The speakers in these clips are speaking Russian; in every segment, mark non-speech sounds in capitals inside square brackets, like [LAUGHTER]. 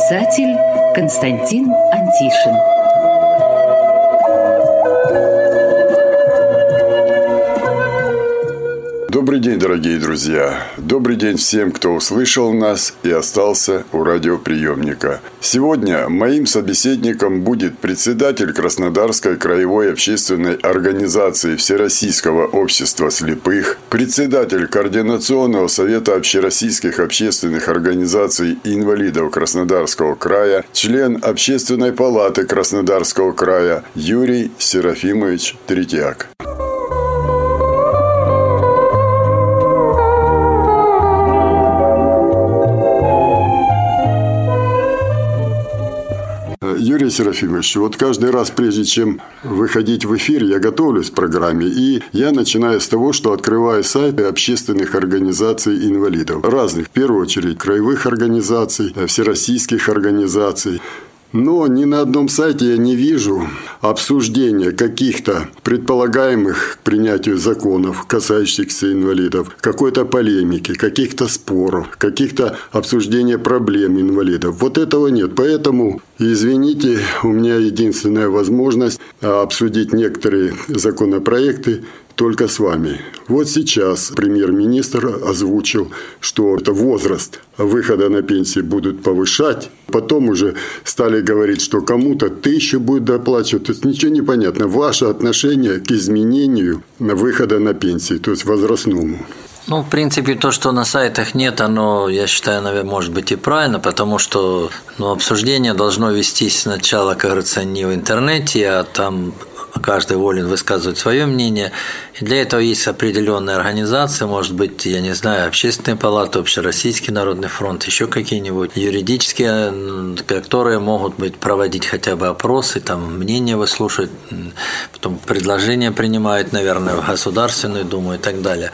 писатель Константин Антишин. Добрый день, дорогие друзья! Добрый день всем, кто услышал нас и остался у радиоприемника. Сегодня моим собеседником будет председатель Краснодарской краевой общественной организации Всероссийского общества слепых, председатель Координационного совета общероссийских общественных организаций инвалидов Краснодарского края, член Общественной палаты Краснодарского края Юрий Серафимович Третьяк. Юрий Серафимович, вот каждый раз, прежде чем выходить в эфир, я готовлюсь к программе, и я начинаю с того, что открываю сайты общественных организаций инвалидов. Разных, в первую очередь, краевых организаций, всероссийских организаций. Но ни на одном сайте я не вижу обсуждения каких-то предполагаемых к принятию законов, касающихся инвалидов, какой-то полемики, каких-то споров, каких-то обсуждения проблем инвалидов. Вот этого нет. Поэтому, извините, у меня единственная возможность обсудить некоторые законопроекты только с вами. Вот сейчас премьер-министр озвучил, что это возраст выхода на пенсию будут повышать. Потом уже стали говорить, что кому-то тысячу будет доплачивать. То есть ничего не понятно. Ваше отношение к изменению выхода на пенсию, то есть возрастному. Ну, в принципе, то, что на сайтах нет, оно, я считаю, наверное, может быть и правильно, потому что ну, обсуждение должно вестись сначала, как говорится, не в интернете, а там каждый волен высказывать свое мнение. И для этого есть определенные организации, может быть, я не знаю, общественные палаты, Общероссийский народный фронт, еще какие-нибудь юридические, которые могут быть проводить хотя бы опросы, там мнения выслушать, потом предложения принимают, наверное, в Государственную Думу и так далее.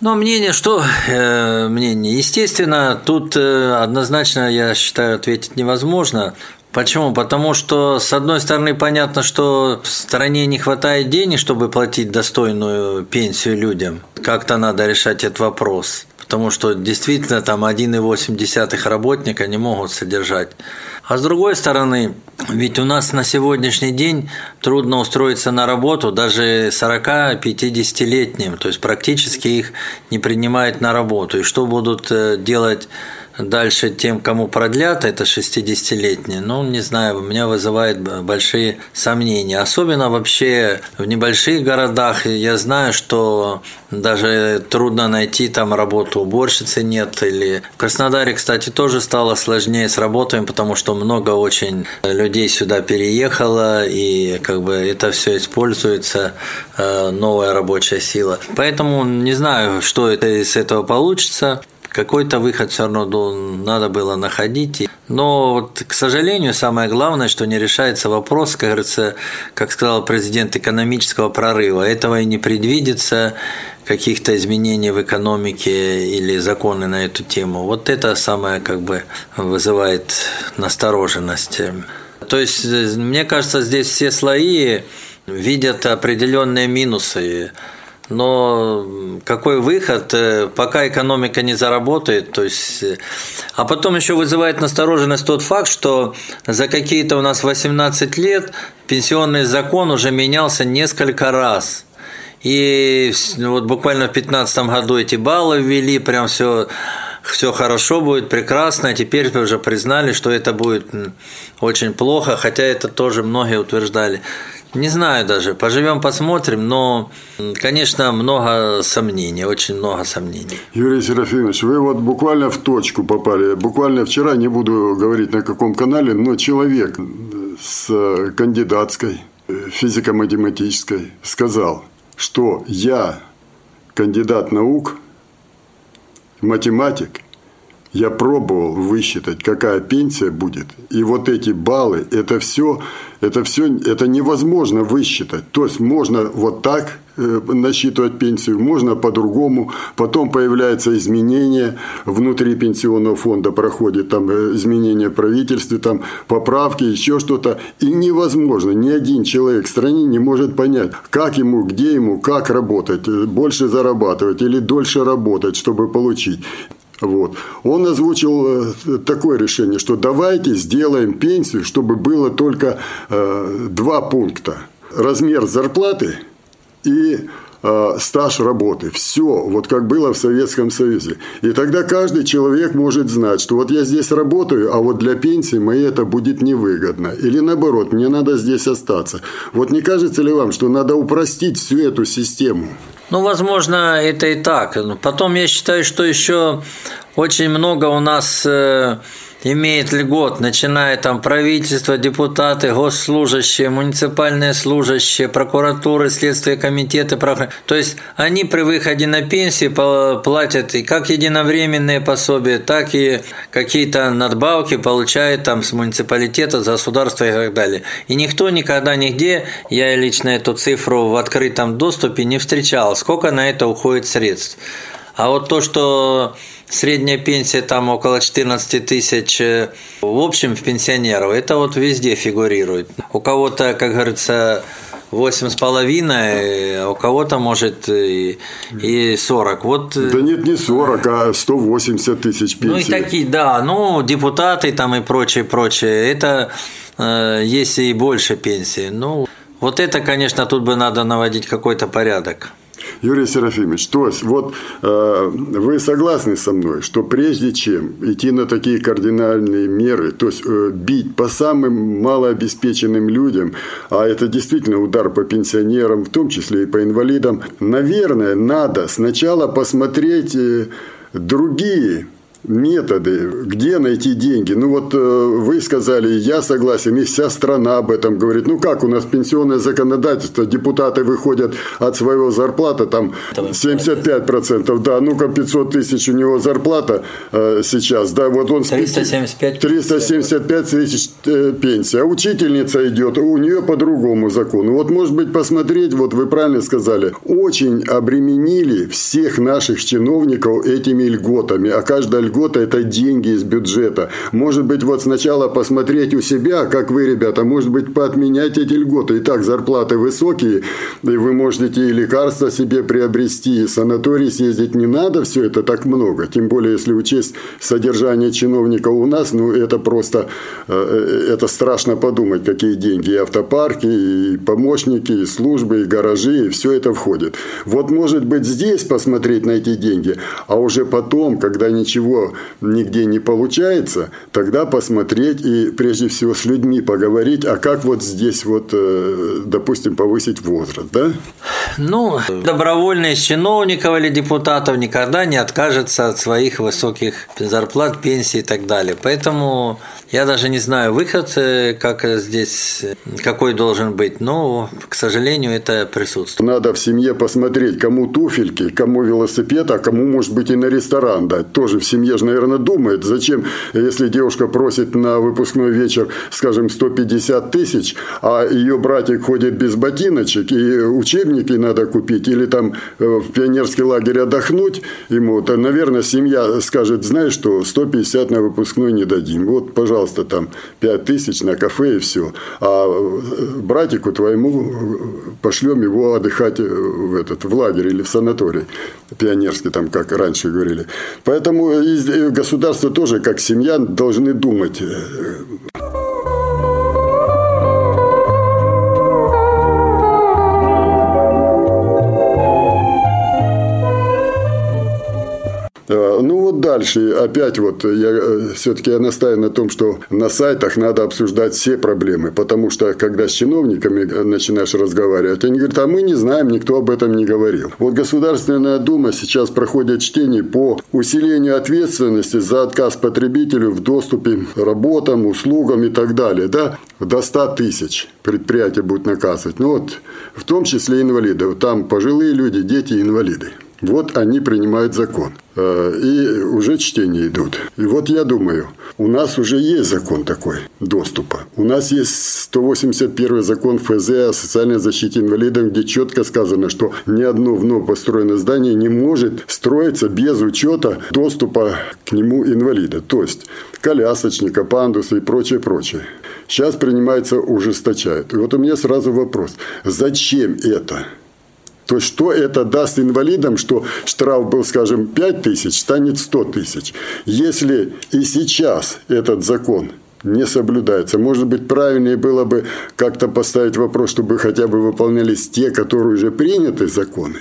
Но мнение, что э, мнение? Естественно, тут э, однозначно, я считаю, ответить невозможно. Почему? Потому что, с одной стороны, понятно, что в стране не хватает денег, чтобы платить достойную пенсию людям. Как-то надо решать этот вопрос. Потому что действительно там 1,8 работника не могут содержать. А с другой стороны, ведь у нас на сегодняшний день трудно устроиться на работу даже 40-50-летним. То есть практически их не принимают на работу. И что будут э, делать Дальше тем, кому продлят, это 60-летние, ну, не знаю, у меня вызывает большие сомнения. Особенно вообще в небольших городах я знаю, что даже трудно найти там работу уборщицы нет. Или в Краснодаре, кстати, тоже стало сложнее с работами, потому что много очень людей сюда переехало, и как бы это все используется, э, новая рабочая сила. Поэтому не знаю, что это из этого получится. Какой-то выход все равно надо было находить. Но, вот, к сожалению, самое главное, что не решается вопрос, как говорится, как сказал президент, экономического прорыва. Этого и не предвидится, каких-то изменений в экономике или законы на эту тему. Вот это самое как бы вызывает настороженность. То есть, мне кажется, здесь все слои видят определенные минусы но какой выход, э, пока экономика не заработает, то есть, э, а потом еще вызывает настороженность тот факт, что за какие-то у нас 18 лет пенсионный закон уже менялся несколько раз. И вот буквально в 2015 году эти баллы ввели, прям все все хорошо будет, прекрасно, теперь уже признали, что это будет очень плохо, хотя это тоже многие утверждали. Не знаю даже, поживем, посмотрим, но, конечно, много сомнений, очень много сомнений. Юрий Серафимович, вы вот буквально в точку попали. Буквально вчера, не буду говорить на каком канале, но человек с кандидатской физико-математической сказал, что я кандидат наук, математик, Я пробовал высчитать, какая пенсия будет. И вот эти баллы, это все, это все, это невозможно высчитать. То есть можно вот так э, насчитывать пенсию, можно по-другому. Потом появляются изменения внутри пенсионного фонда, проходит там э, изменения в правительстве, там поправки, еще что-то. И невозможно, ни один человек в стране не может понять, как ему, где ему, как работать, э, больше зарабатывать или дольше работать, чтобы получить. Вот. Он озвучил э, такое решение, что давайте сделаем пенсию, чтобы было только э, два пункта. Размер зарплаты и э, стаж работы. Все, вот как было в Советском Союзе. И тогда каждый человек может знать, что вот я здесь работаю, а вот для пенсии моей это будет невыгодно. Или наоборот, мне надо здесь остаться. Вот не кажется ли вам, что надо упростить всю эту систему? Ну, возможно, это и так. Потом я считаю, что еще очень много у нас э, имеет льгот, начиная там правительство, депутаты, госслужащие, муниципальные служащие, прокуратуры, следствие комитеты. То есть они при выходе на пенсии платят и как единовременные пособия, так и какие-то надбавки получают там с муниципалитета, государства и так далее. И никто никогда нигде, я лично эту цифру в открытом доступе не встречал, сколько на это уходит средств. А вот то, что средняя пенсия там около 14 тысяч э, в общем в пенсионеров, это вот везде фигурирует. У кого-то, как говорится, восемь с половиной, а у кого-то может и, и 40. Вот... Э, да нет, не 40, а 180 тысяч пенсий. Ну и такие, да, ну депутаты там и прочее, прочее, это э, есть и больше пенсии. Ну, вот это, конечно, тут бы надо наводить какой-то порядок. Юрий Серафимович, то есть вот э, вы согласны со мной, что прежде чем идти на такие кардинальные меры, то есть э, бить по самым малообеспеченным людям, а это действительно удар по пенсионерам, в том числе и по инвалидам, наверное, надо сначала посмотреть э, другие методы, где найти деньги. Ну вот э, вы сказали, я согласен, и вся страна об этом говорит. Ну как у нас пенсионное законодательство, депутаты выходят от своего зарплата, там 75%, да, ну-ка 500 тысяч у него зарплата э, сейчас, да, вот он... 375. 375 тысяч э, пенсия, а учительница идет, у нее по другому закону. Вот может быть посмотреть, вот вы правильно сказали, очень обременили всех наших чиновников этими льготами, а каждая льгота – это деньги из бюджета. Может быть, вот сначала посмотреть у себя, как вы, ребята, может быть, поотменять эти льготы. Итак, зарплаты высокие, и вы можете и лекарства себе приобрести, и санаторий съездить не надо, все это так много. Тем более, если учесть содержание чиновников у нас, ну, это просто, э, это страшно подумать, какие деньги. И автопарки, и помощники, и службы, и гаражи, и все это входит. Вот, может быть, здесь посмотреть на эти деньги, а уже потом, когда ничего нигде не получается, тогда посмотреть и прежде всего с людьми поговорить, а как вот здесь вот, э, допустим, повысить возраст, да? Ну, добровольно из чиновников или депутатов никогда не откажется от своих высоких зарплат, пенсий и так далее. Поэтому я даже не знаю выход, э, как здесь, какой должен быть, но, к сожалению, это присутствует. Надо в семье посмотреть, кому туфельки, кому велосипед, а кому, может быть, и на ресторан дать. Тоже в семье же, наверное, думает, зачем, если девушка просит на выпускной вечер, скажем, 150 тысяч, а ее братик ходит без ботиночек, и учебники надо купить, или там э, в пионерский лагерь отдохнуть ему, то, наверное, семья скажет, знаешь что, 150 на выпускной не дадим. Вот, пожалуйста, там 5 тысяч на кафе и все. А э, братику твоему э, пошлем его отдыхать в, этот, в лагерь или в санаторий пионерский, там, как раньше говорили. Поэтому государство тоже, как семья, должны думать дальше, опять вот я э, все-таки я настаиваю на том, что на сайтах надо обсуждать все проблемы, потому что когда с чиновниками начинаешь разговаривать, они говорят, а мы не знаем, никто об этом не говорил. Вот Государственная Дума сейчас проходит чтение по усилению ответственности за отказ потребителю в доступе работам, услугам и так далее, да, до 100 тысяч предприятия будут наказывать. Ну вот, в том числе инвалидов. Там пожилые люди, дети, инвалиды. Вот они принимают закон. Э, и уже чтения идут. И вот я думаю, у нас уже есть закон такой доступа. У нас есть 181 закон ФЗ о социальной защите инвалидов, где четко сказано, что ни одно вновь построенное здание не может строиться без учета доступа к нему инвалида. То есть колясочника, пандуса и прочее, прочее. Сейчас принимается ужесточает. И вот у меня сразу вопрос. Зачем это? То есть, что это даст инвалидам, что штраф был, скажем, 5 тысяч, станет 100 тысяч. Если и сейчас этот закон не соблюдается. Может быть, правильнее было бы как-то поставить вопрос, чтобы хотя бы выполнялись те, которые уже приняты законы.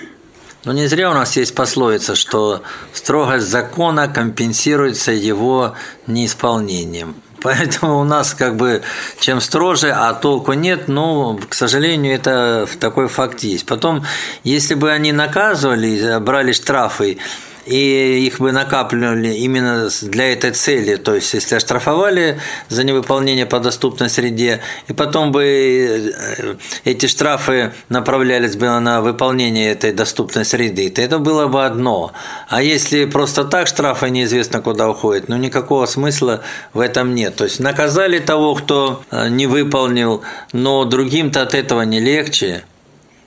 Но не зря у нас есть пословица, что строгость закона компенсируется его неисполнением. [LAUGHS] Поэтому у нас как бы чем строже, а толку нет, но, к сожалению, это такой факт есть. Потом, если бы они наказывали, брали штрафы, и их бы накапливали именно для этой цели, то есть если оштрафовали за невыполнение по доступной среде, и потом бы э, эти штрафы направлялись бы на выполнение этой доступной среды, то это было бы одно. А если просто так штрафы неизвестно куда уходят, ну никакого смысла в этом нет. То есть наказали того, кто э, не выполнил, но другим-то от этого не легче.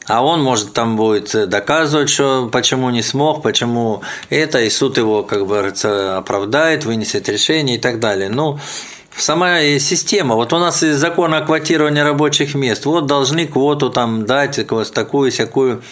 А он, может, там будет доказывать, что почему не смог, почему это, и суд его, как бы говорится, оправдает, вынесет решение и так далее. Ну, сама система. Вот у нас есть закон о квотировании рабочих мест. Вот должны квоту там дать, такую, всякую.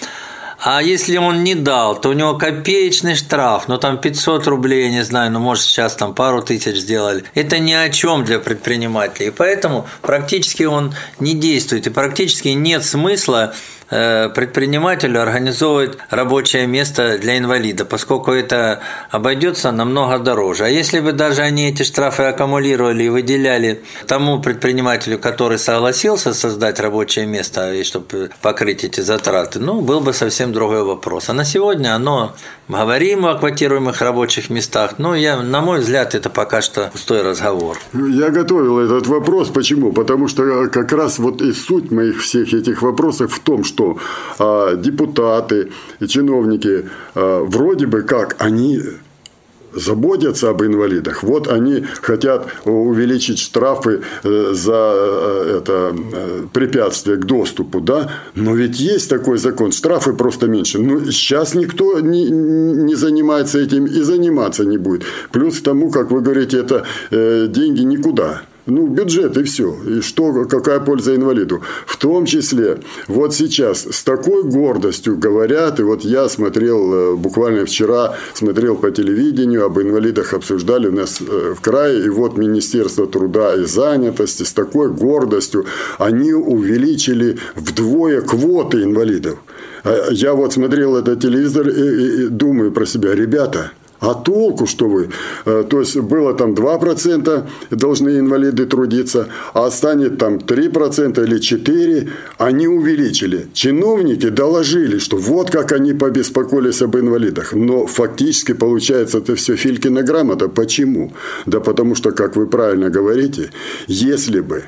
А если он не дал, то у него копеечный штраф, ну там 500 рублей, я не знаю, ну может сейчас там пару тысяч сделали. Это ни о чем для предпринимателей. И поэтому практически он не действует. И практически нет смысла Э, предпринимателю организовывать рабочее место для инвалида, поскольку это обойдется намного дороже. А если бы даже они эти штрафы аккумулировали и выделяли тому предпринимателю, который согласился создать рабочее место, и чтобы покрыть эти затраты, ну, был бы совсем другой вопрос. А на сегодня оно говорим о квотируемых рабочих местах, но я, на мой взгляд, это пока что пустой разговор. Я готовил этот вопрос. Почему? Потому что как раз вот и суть моих всех этих вопросов в том, что что а, депутаты и чиновники а, вроде бы как они заботятся об инвалидах. Вот они хотят увеличить штрафы э, за э, это э, препятствие к доступу, да? Но ведь есть такой закон, штрафы просто меньше. Ну, сейчас никто не, не занимается этим и заниматься не будет. Плюс к тому, как вы говорите, это деньги никуда ну, бюджет и все. И что, какая польза инвалиду? В том числе, вот сейчас с такой гордостью говорят, и вот я смотрел э, буквально вчера, смотрел по телевидению, об инвалидах обсуждали у нас э, в крае, и вот Министерство труда и занятости с такой гордостью, они увеличили вдвое квоты инвалидов. А я вот смотрел этот телевизор и, и, и думаю про себя, ребята, а толку, что вы? Э, то есть было там 2% должны инвалиды трудиться, а станет там 3% или 4%, они увеличили. Чиновники доложили, что вот как они побеспокоились об инвалидах. Но фактически получается это все Филькина грамота. Почему? Да потому что, как вы правильно говорите, если бы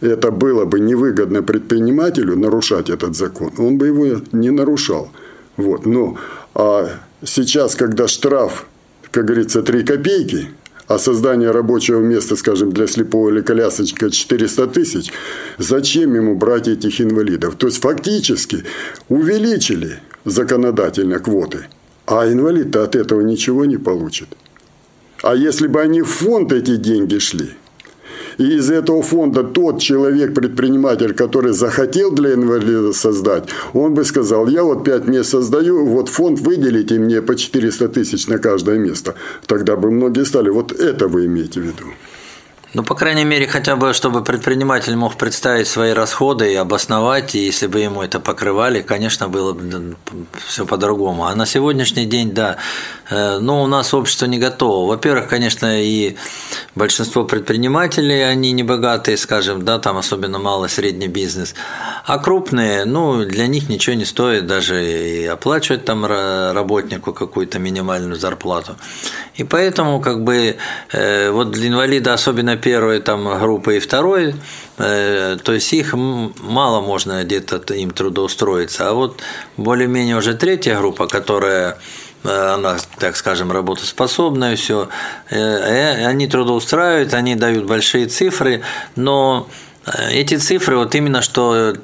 это было бы невыгодно предпринимателю нарушать этот закон, он бы его не нарушал. Вот. Но а сейчас, когда штраф, как говорится, 3 копейки, а создание рабочего места, скажем, для слепого или колясочника 400 тысяч, зачем ему брать этих инвалидов? То есть фактически увеличили законодательно квоты, а инвалид-то от этого ничего не получит. А если бы они в фонд эти деньги шли – и из этого фонда тот человек, предприниматель, который захотел для инвалида создать, он бы сказал, я вот пять мест создаю, вот фонд выделите мне по 400 тысяч на каждое место. Тогда бы многие стали. Вот это вы имеете в виду. Ну, по крайней мере, хотя бы, чтобы предприниматель мог представить свои расходы и обосновать, и если бы ему это покрывали, конечно, было бы все по-другому. А на сегодняшний день, да, э, ну, у нас общество не готово. Во-первых, конечно, и большинство предпринимателей, они не богатые, скажем, да, там особенно малый средний бизнес. А крупные, ну, для них ничего не стоит даже и оплачивать там работнику какую-то минимальную зарплату. И поэтому, как бы, э, вот для инвалида особенно первой там группы и второй, э, то есть их мало можно где-то им трудоустроиться. А вот более-менее уже третья группа, которая э, она, так скажем, работоспособная, все. Они трудоустраивают, они дают большие цифры, но эти цифры вот именно что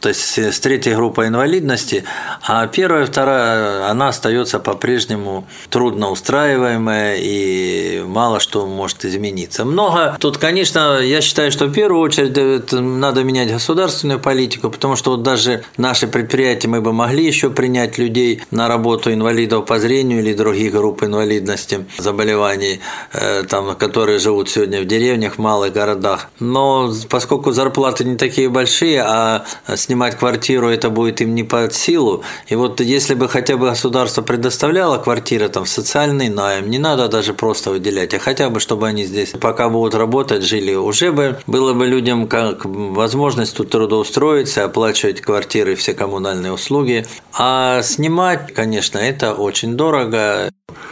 то есть с третьей группой инвалидности, а первая, вторая, она остается по-прежнему трудноустраиваемая и мало что может измениться. Много. Тут, конечно, я считаю, что в первую очередь надо менять государственную политику, потому что вот даже наши предприятия мы бы могли еще принять людей на работу инвалидов по зрению или других групп инвалидности, заболеваний, э, там, которые живут сегодня в деревнях, в малых городах. Но поскольку зарплаты не такие большие, а с снимать квартиру это будет им не под силу. И вот если бы хотя бы государство предоставляло квартиры там в социальный найм, не надо даже просто выделять, а хотя бы чтобы они здесь пока будут работать, жили, уже бы было бы людям как возможность тут трудоустроиться, оплачивать квартиры, все коммунальные услуги. А снимать, конечно, это очень дорого.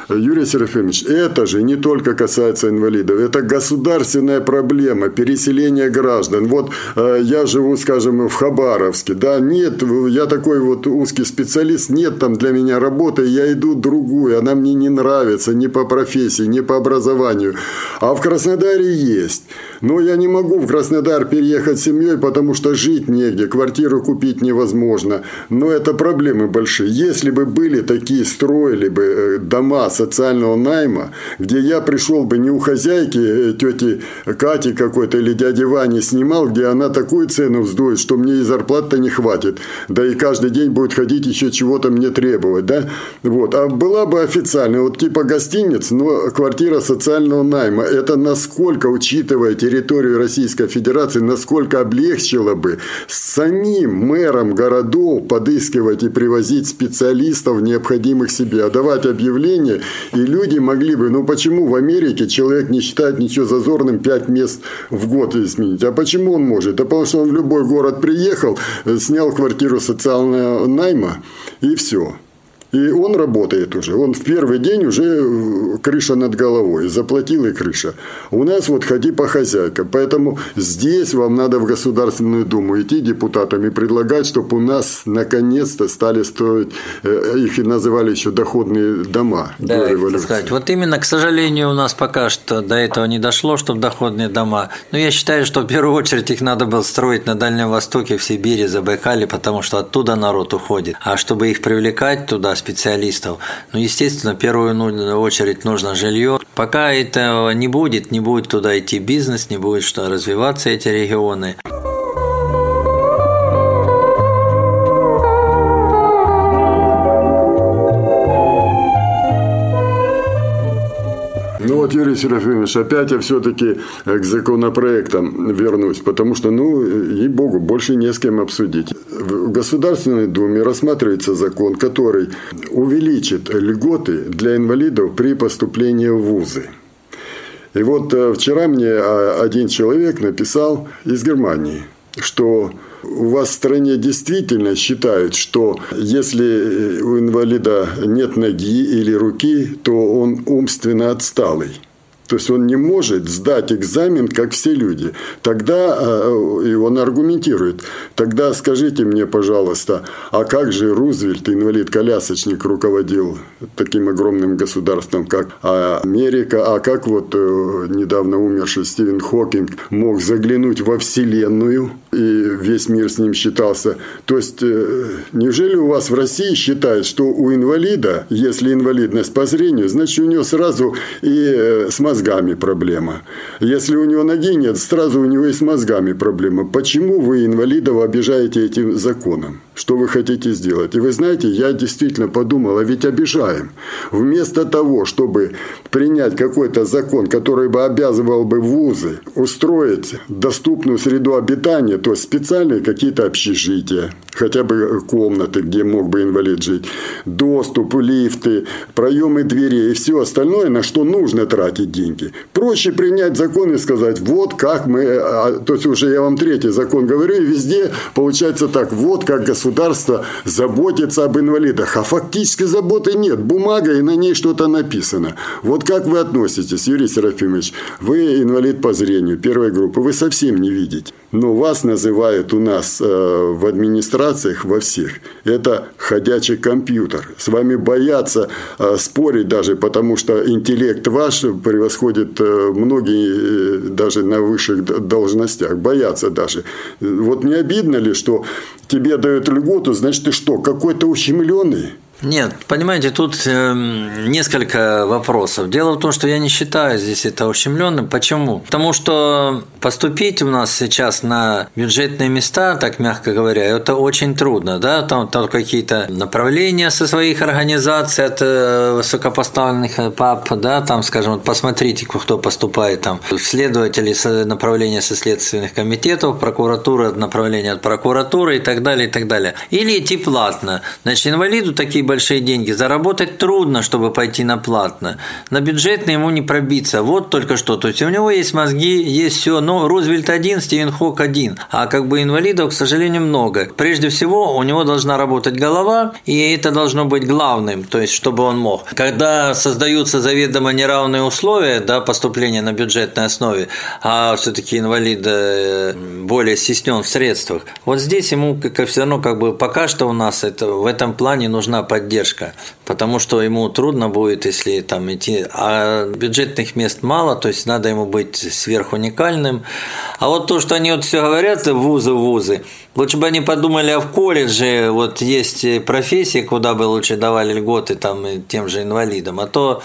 Юрий Серафимович, это же не только касается инвалидов, это государственная проблема переселения граждан. Вот э, я живу, скажем, в Хабаровске, да, нет, я такой вот узкий специалист, нет там для меня работы, я иду другую, она мне не нравится ни по профессии, ни по образованию. А в Краснодаре есть. Но я не могу в Краснодар переехать с семьей, потому что жить негде, квартиру купить невозможно. Но это проблемы большие. Если бы были такие, строили бы э, дома социального найма, где я пришел бы не у хозяйки, э, тети Кати какой-то или дяди Вани снимал, где она такую цену вздует, что мне и зарплаты не хватит. Да и каждый день будет ходить еще чего-то мне требовать. Да? Вот. А была бы официальная, вот типа гостиниц, но квартира социального найма. Это насколько, учитывая территорию Российской Федерации, насколько облегчило бы самим мэрам городов подыскивать и привозить специалистов, необходимых себе, а давать объявления, и люди могли бы, ну почему в Америке человек не считает ничего зазорным 5 мест в год изменить? А почему он может? Да потому что он в любой город приехал, снял квартиру социального найма и все. И он работает уже. Он в первый день уже э, крыша над головой. Заплатил и крыша. У нас вот ходи по хозяйкам. Поэтому здесь вам надо в Государственную Думу идти депутатам и предлагать, чтобы у нас наконец-то стали строить, э, их и называли еще доходные дома да, до Сказать. Вот именно, к сожалению, у нас пока что до этого не дошло, чтобы доходные дома. Но я считаю, что в первую очередь их надо было строить на Дальнем Востоке, в Сибири, Забайкале, потому что оттуда народ уходит. А чтобы их привлекать туда, специалистов. Ну, естественно, в первую ну, очередь нужно жилье. Пока этого не будет, не будет туда идти бизнес, не будет что развиваться эти регионы. Вот, Юрий Серафимович, опять я все-таки к законопроектам вернусь, потому что, ну, ей-богу, больше не с кем обсудить. В Государственной Думе рассматривается закон, который увеличит льготы для инвалидов при поступлении в вузы. И вот э, вчера мне а, один человек написал из Германии, что у вас в стране действительно считают, что если у инвалида нет ноги или руки, то он умственно отсталый. То есть он не может сдать экзамен, как все люди. Тогда, э, и он аргументирует, тогда скажите мне, пожалуйста, а как же Рузвельт, инвалид-колясочник, руководил таким огромным государством, как Америка, а как вот э, недавно умерший Стивен Хокинг мог заглянуть во Вселенную, и весь мир с ним считался. То есть, э, неужели у вас в России считают, что у инвалида, если инвалидность по зрению, значит, у него сразу и с мозгами проблема. Если у него ноги нет, сразу у него и с мозгами проблема. Почему вы инвалидов обижаете этим законом? Что вы хотите сделать? И вы знаете, я действительно подумал, а ведь обижаем. Вместо того, чтобы принять какой-то закон, который бы обязывал бы вузы устроить доступную среду обитания, то есть универсальные какие-то общежития, хотя бы комнаты, где мог бы инвалид жить, доступ, лифты, проемы дверей и все остальное, на что нужно тратить деньги. Проще принять закон и сказать, вот как мы, а, то есть уже я вам третий закон говорю, и везде получается так, вот как государство заботится об инвалидах, а фактически заботы нет, бумага и на ней что-то написано. Вот как вы относитесь, Юрий Серафимович, вы инвалид по зрению первой группы, вы совсем не видите, но вас называют у нас э, в администрациях во всех, это ходячий компьютер. С вами боятся э, спорить даже, потому что интеллект ваш превосходит э, многие э, даже на высших должностях, боятся даже. Вот не обидно ли, что тебе дают льготу, значит, ты что, какой-то ущемленный? Нет, понимаете, тут э, несколько вопросов. Дело в том, что я не считаю здесь это ущемленным. Почему? Потому что поступить у нас сейчас на бюджетные места, так мягко говоря, это очень трудно. Да? Там, там какие-то направления со своих организаций от э, высокопоставленных пап, да, там, скажем, посмотрите, кто поступает там. Следователи с направления со следственных комитетов, прокуратура направления от прокуратуры и так далее, и так далее. Или идти платно. Значит, инвалиду такие большие деньги. Заработать трудно, чтобы пойти на платно. На бюджетный ему не пробиться. Вот только что. То есть у него есть мозги, есть все. Но Рузвельт один, Стивен Хок один. А как бы инвалидов, к сожалению, много. Прежде всего, у него должна работать голова, и это должно быть главным, то есть чтобы он мог. Когда создаются заведомо неравные условия да, поступления на бюджетной основе, а все-таки инвалид э, более стеснен в средствах, вот здесь ему как, все равно как бы пока что у нас это, в этом плане нужна поддержка, потому что ему трудно будет, если там идти, а бюджетных мест мало, то есть надо ему быть сверхуникальным. А вот то, что они вот все говорят, вузы, вузы, лучше бы они подумали, а в колледже вот есть профессии, куда бы лучше давали льготы там тем же инвалидам, а то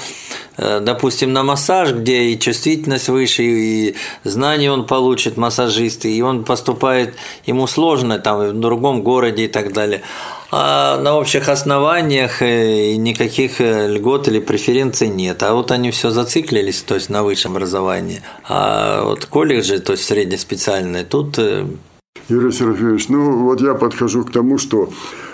э, допустим, на массаж, где и чувствительность выше, и знания он получит, массажист, и он поступает, ему сложно там в другом городе и так далее а на общих основаниях э, никаких э, льгот или преференций нет. А вот они все зациклились, то есть на высшем образовании. А вот колледжи, то есть среднеспециальные, тут... Э, Юрий Серафимович, ну вот я подхожу к тому, что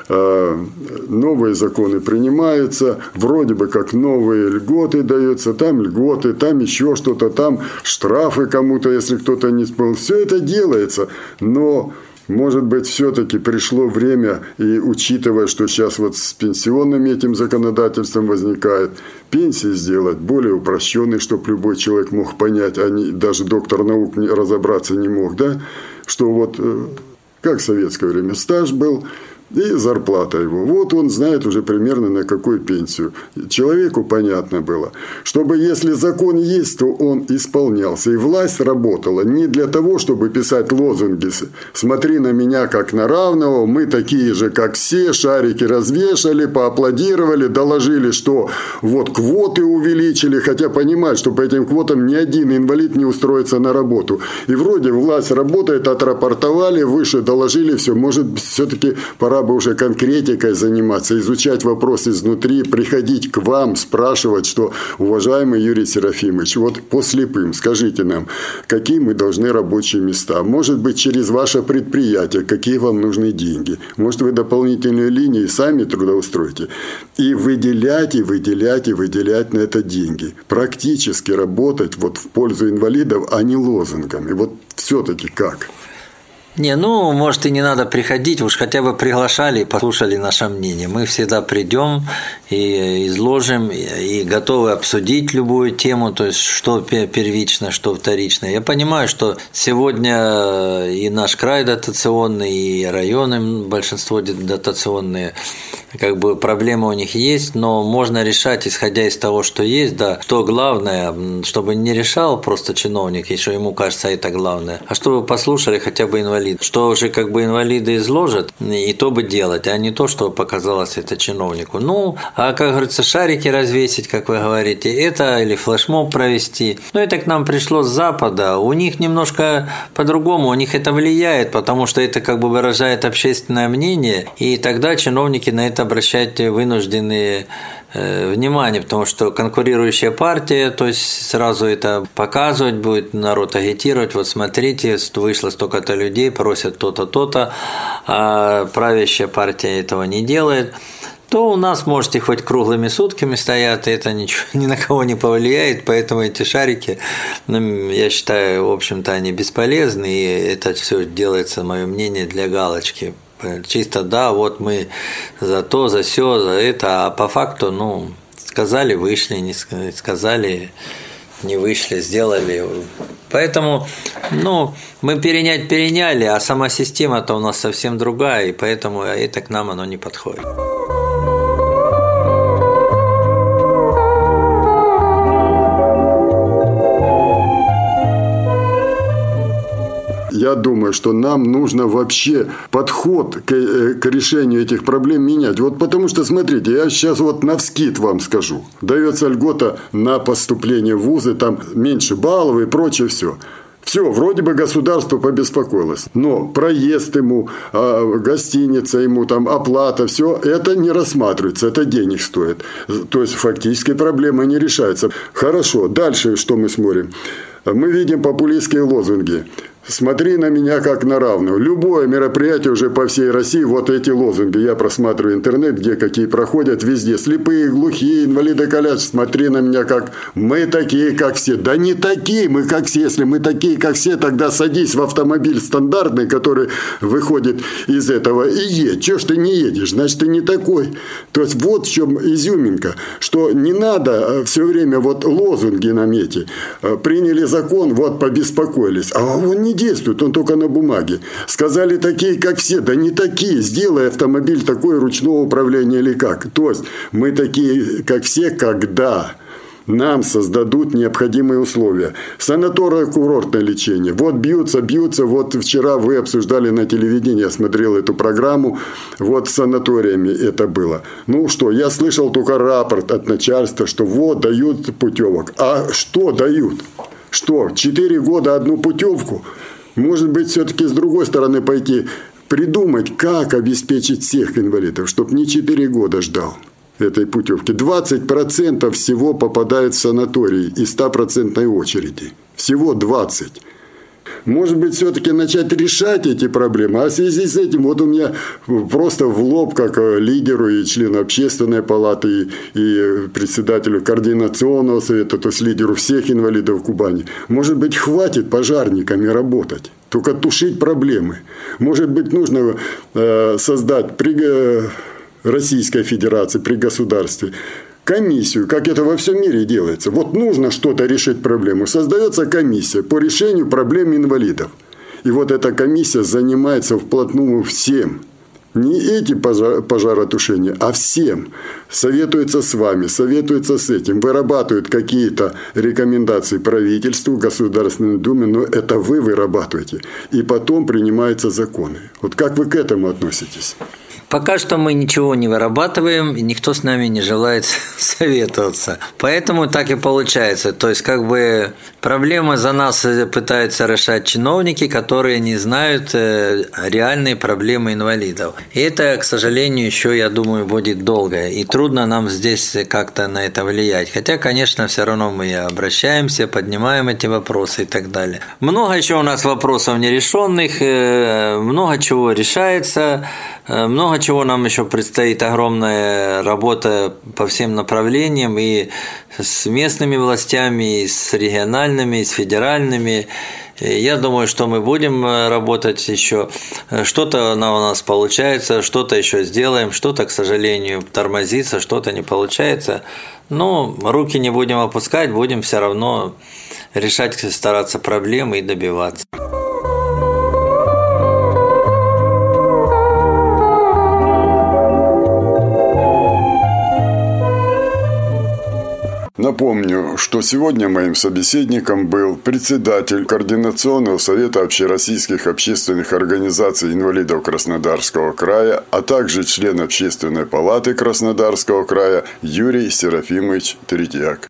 новые законы принимаются, вроде бы как новые льготы даются, там льготы, там еще что-то, там штрафы кому-то, если кто-то не исполнил. Все это делается, но может быть, все-таки пришло время, и учитывая, что сейчас вот с пенсионным этим законодательством возникает, пенсии сделать более упрощенной, чтобы любой человек мог понять, а не, даже доктор наук не, разобраться не мог, да, что вот э, как в советское время стаж был, и зарплата его. Вот он знает уже примерно на какую пенсию. Человеку понятно было, чтобы если закон есть, то он исполнялся. И власть работала не для того, чтобы писать лозунги «Смотри на меня как на равного, мы такие же, как все, шарики развешали, поаплодировали, доложили, что вот квоты увеличили, хотя понимают, что по этим квотам ни один инвалид не устроится на работу. И вроде власть работает, отрапортовали, выше доложили, все, может все-таки пора пора бы уже конкретикой заниматься, изучать вопрос изнутри, приходить к вам, спрашивать, что, уважаемый Юрий Серафимович, вот по слепым скажите нам, какие мы должны рабочие места? Может быть, через ваше предприятие, какие вам нужны деньги? Может, вы дополнительные линии сами трудоустроите? И выделять, и выделять, и выделять на это деньги. Практически работать вот в пользу инвалидов, а не лозунгами. Вот все-таки как? Не, ну, может, и не надо приходить, уж хотя бы приглашали и послушали наше мнение. Мы всегда придем и изложим, и готовы обсудить любую тему, то есть что первично, что вторично. Я понимаю, что сегодня и наш край дотационный, и районы, большинство дотационные, как бы проблемы у них есть, но можно решать, исходя из того, что есть, да, что главное, чтобы не решал просто чиновник, еще ему кажется это главное, а чтобы послушали хотя бы инвалид, что уже как бы инвалиды изложат, и то бы делать, а не то, что показалось это чиновнику. Ну, а как говорится, шарики развесить, как вы говорите, это или флешмоб провести. Ну, это к нам пришло с Запада. У них немножко по-другому, у них это влияет, потому что это как бы выражает общественное мнение, и тогда чиновники на это обращать вынуждены э, внимание, потому что конкурирующая партия, то есть сразу это показывать будет, народ агитировать, вот смотрите, вышло столько-то людей, просят то-то, то-то, а правящая партия этого не делает то у нас можете хоть круглыми сутками стоят, и это ничего, [LAUGHS] ни на кого не повлияет, поэтому эти шарики, ну, я считаю, в общем-то, они бесполезны, и это все делается, мое мнение, для галочки. Чисто, да, вот мы за то, за все, за это, а по факту, ну, сказали, вышли, не сказали, не вышли, сделали. Поэтому, ну, мы перенять переняли, а сама система-то у нас совсем другая, и поэтому это к нам оно не подходит. Думаю, что нам нужно вообще подход к, э, к решению этих проблем менять. Вот потому что, смотрите, я сейчас вот на вскид вам скажу. Дается льгота на поступление в вузы, там меньше баллов и прочее все. Все, вроде бы государство побеспокоилось. Но проезд ему, а, гостиница ему, там, оплата, все это не рассматривается, это денег стоит. То есть фактически проблема не решается. Хорошо, дальше что мы смотрим? Мы видим популистские лозунги. Смотри на меня как на равную. Любое мероприятие уже по всей России, вот эти лозунги. Я просматриваю интернет, где какие проходят, везде. Слепые, глухие, инвалиды, коляч. Смотри на меня как мы такие, как все. Да не такие мы, как все. Если мы такие, как все, тогда садись в автомобиль стандартный, который выходит из этого, и едь. Чего ж ты не едешь? Значит, ты не такой. То есть, вот в чем изюминка, что не надо э, все время вот лозунги на мете. Э, приняли закон, вот побеспокоились. А он не действует, он только на бумаге. Сказали такие, как все, да не такие, сделай автомобиль такой ручного управления или как. То есть мы такие, как все, когда нам создадут необходимые условия. Санаторно-курортное лечение. Вот бьются, бьются. Вот вчера вы обсуждали на телевидении, я смотрел эту программу. Вот с санаториями это было. Ну что, я слышал только рапорт от начальства, что вот дают путевок. А что дают? Что, четыре года одну путевку? Может быть, все-таки с другой стороны пойти придумать, как обеспечить всех инвалидов, чтобы не четыре года ждал этой путевки. 20% всего попадает в санатории из 100% очереди. Всего 20% может быть, все-таки начать решать эти проблемы. А в связи с этим, вот у меня просто в лоб, как лидеру и члену общественной палаты, и, и председателю координационного совета, то есть лидеру всех инвалидов Кубани, может быть, хватит пожарниками работать. Только тушить проблемы. Может быть, нужно э, создать при э, Российской Федерации, при государстве комиссию, как это во всем мире делается. Вот нужно что-то решить проблему. Создается комиссия по решению проблем инвалидов. И вот эта комиссия занимается вплотную всем. Не эти пожар, пожаротушения, а всем. Советуется с вами, советуется с этим, вырабатывают какие-то рекомендации правительству, Государственной Думе, но это вы вырабатываете. И потом принимаются законы. Вот как вы к этому относитесь? Пока что мы ничего не вырабатываем, и никто с нами не желает [LAUGHS] советоваться. Поэтому так и получается. То есть, как бы проблемы за нас пытаются решать чиновники, которые не знают э, реальные проблемы инвалидов. И это, к сожалению, еще, я думаю, будет долго. И трудно нам здесь как-то на это влиять. Хотя, конечно, все равно мы обращаемся, поднимаем эти вопросы и так далее. Много еще у нас вопросов нерешенных, э, много чего решается. Э, много чего нам еще предстоит, огромная работа по всем направлениям, и с местными властями, и с региональными, и с федеральными. Я думаю, что мы будем э, работать еще. Что-то у нас получается, что-то еще сделаем, что-то, к сожалению, тормозится, что-то не получается. Но руки не будем опускать, будем все равно решать, стараться проблемы и добиваться. Напомню, что сегодня моим собеседником был председатель Координационного совета общероссийских общественных организаций инвалидов Краснодарского края, а также член Общественной палаты Краснодарского края Юрий Серафимович Третьяк.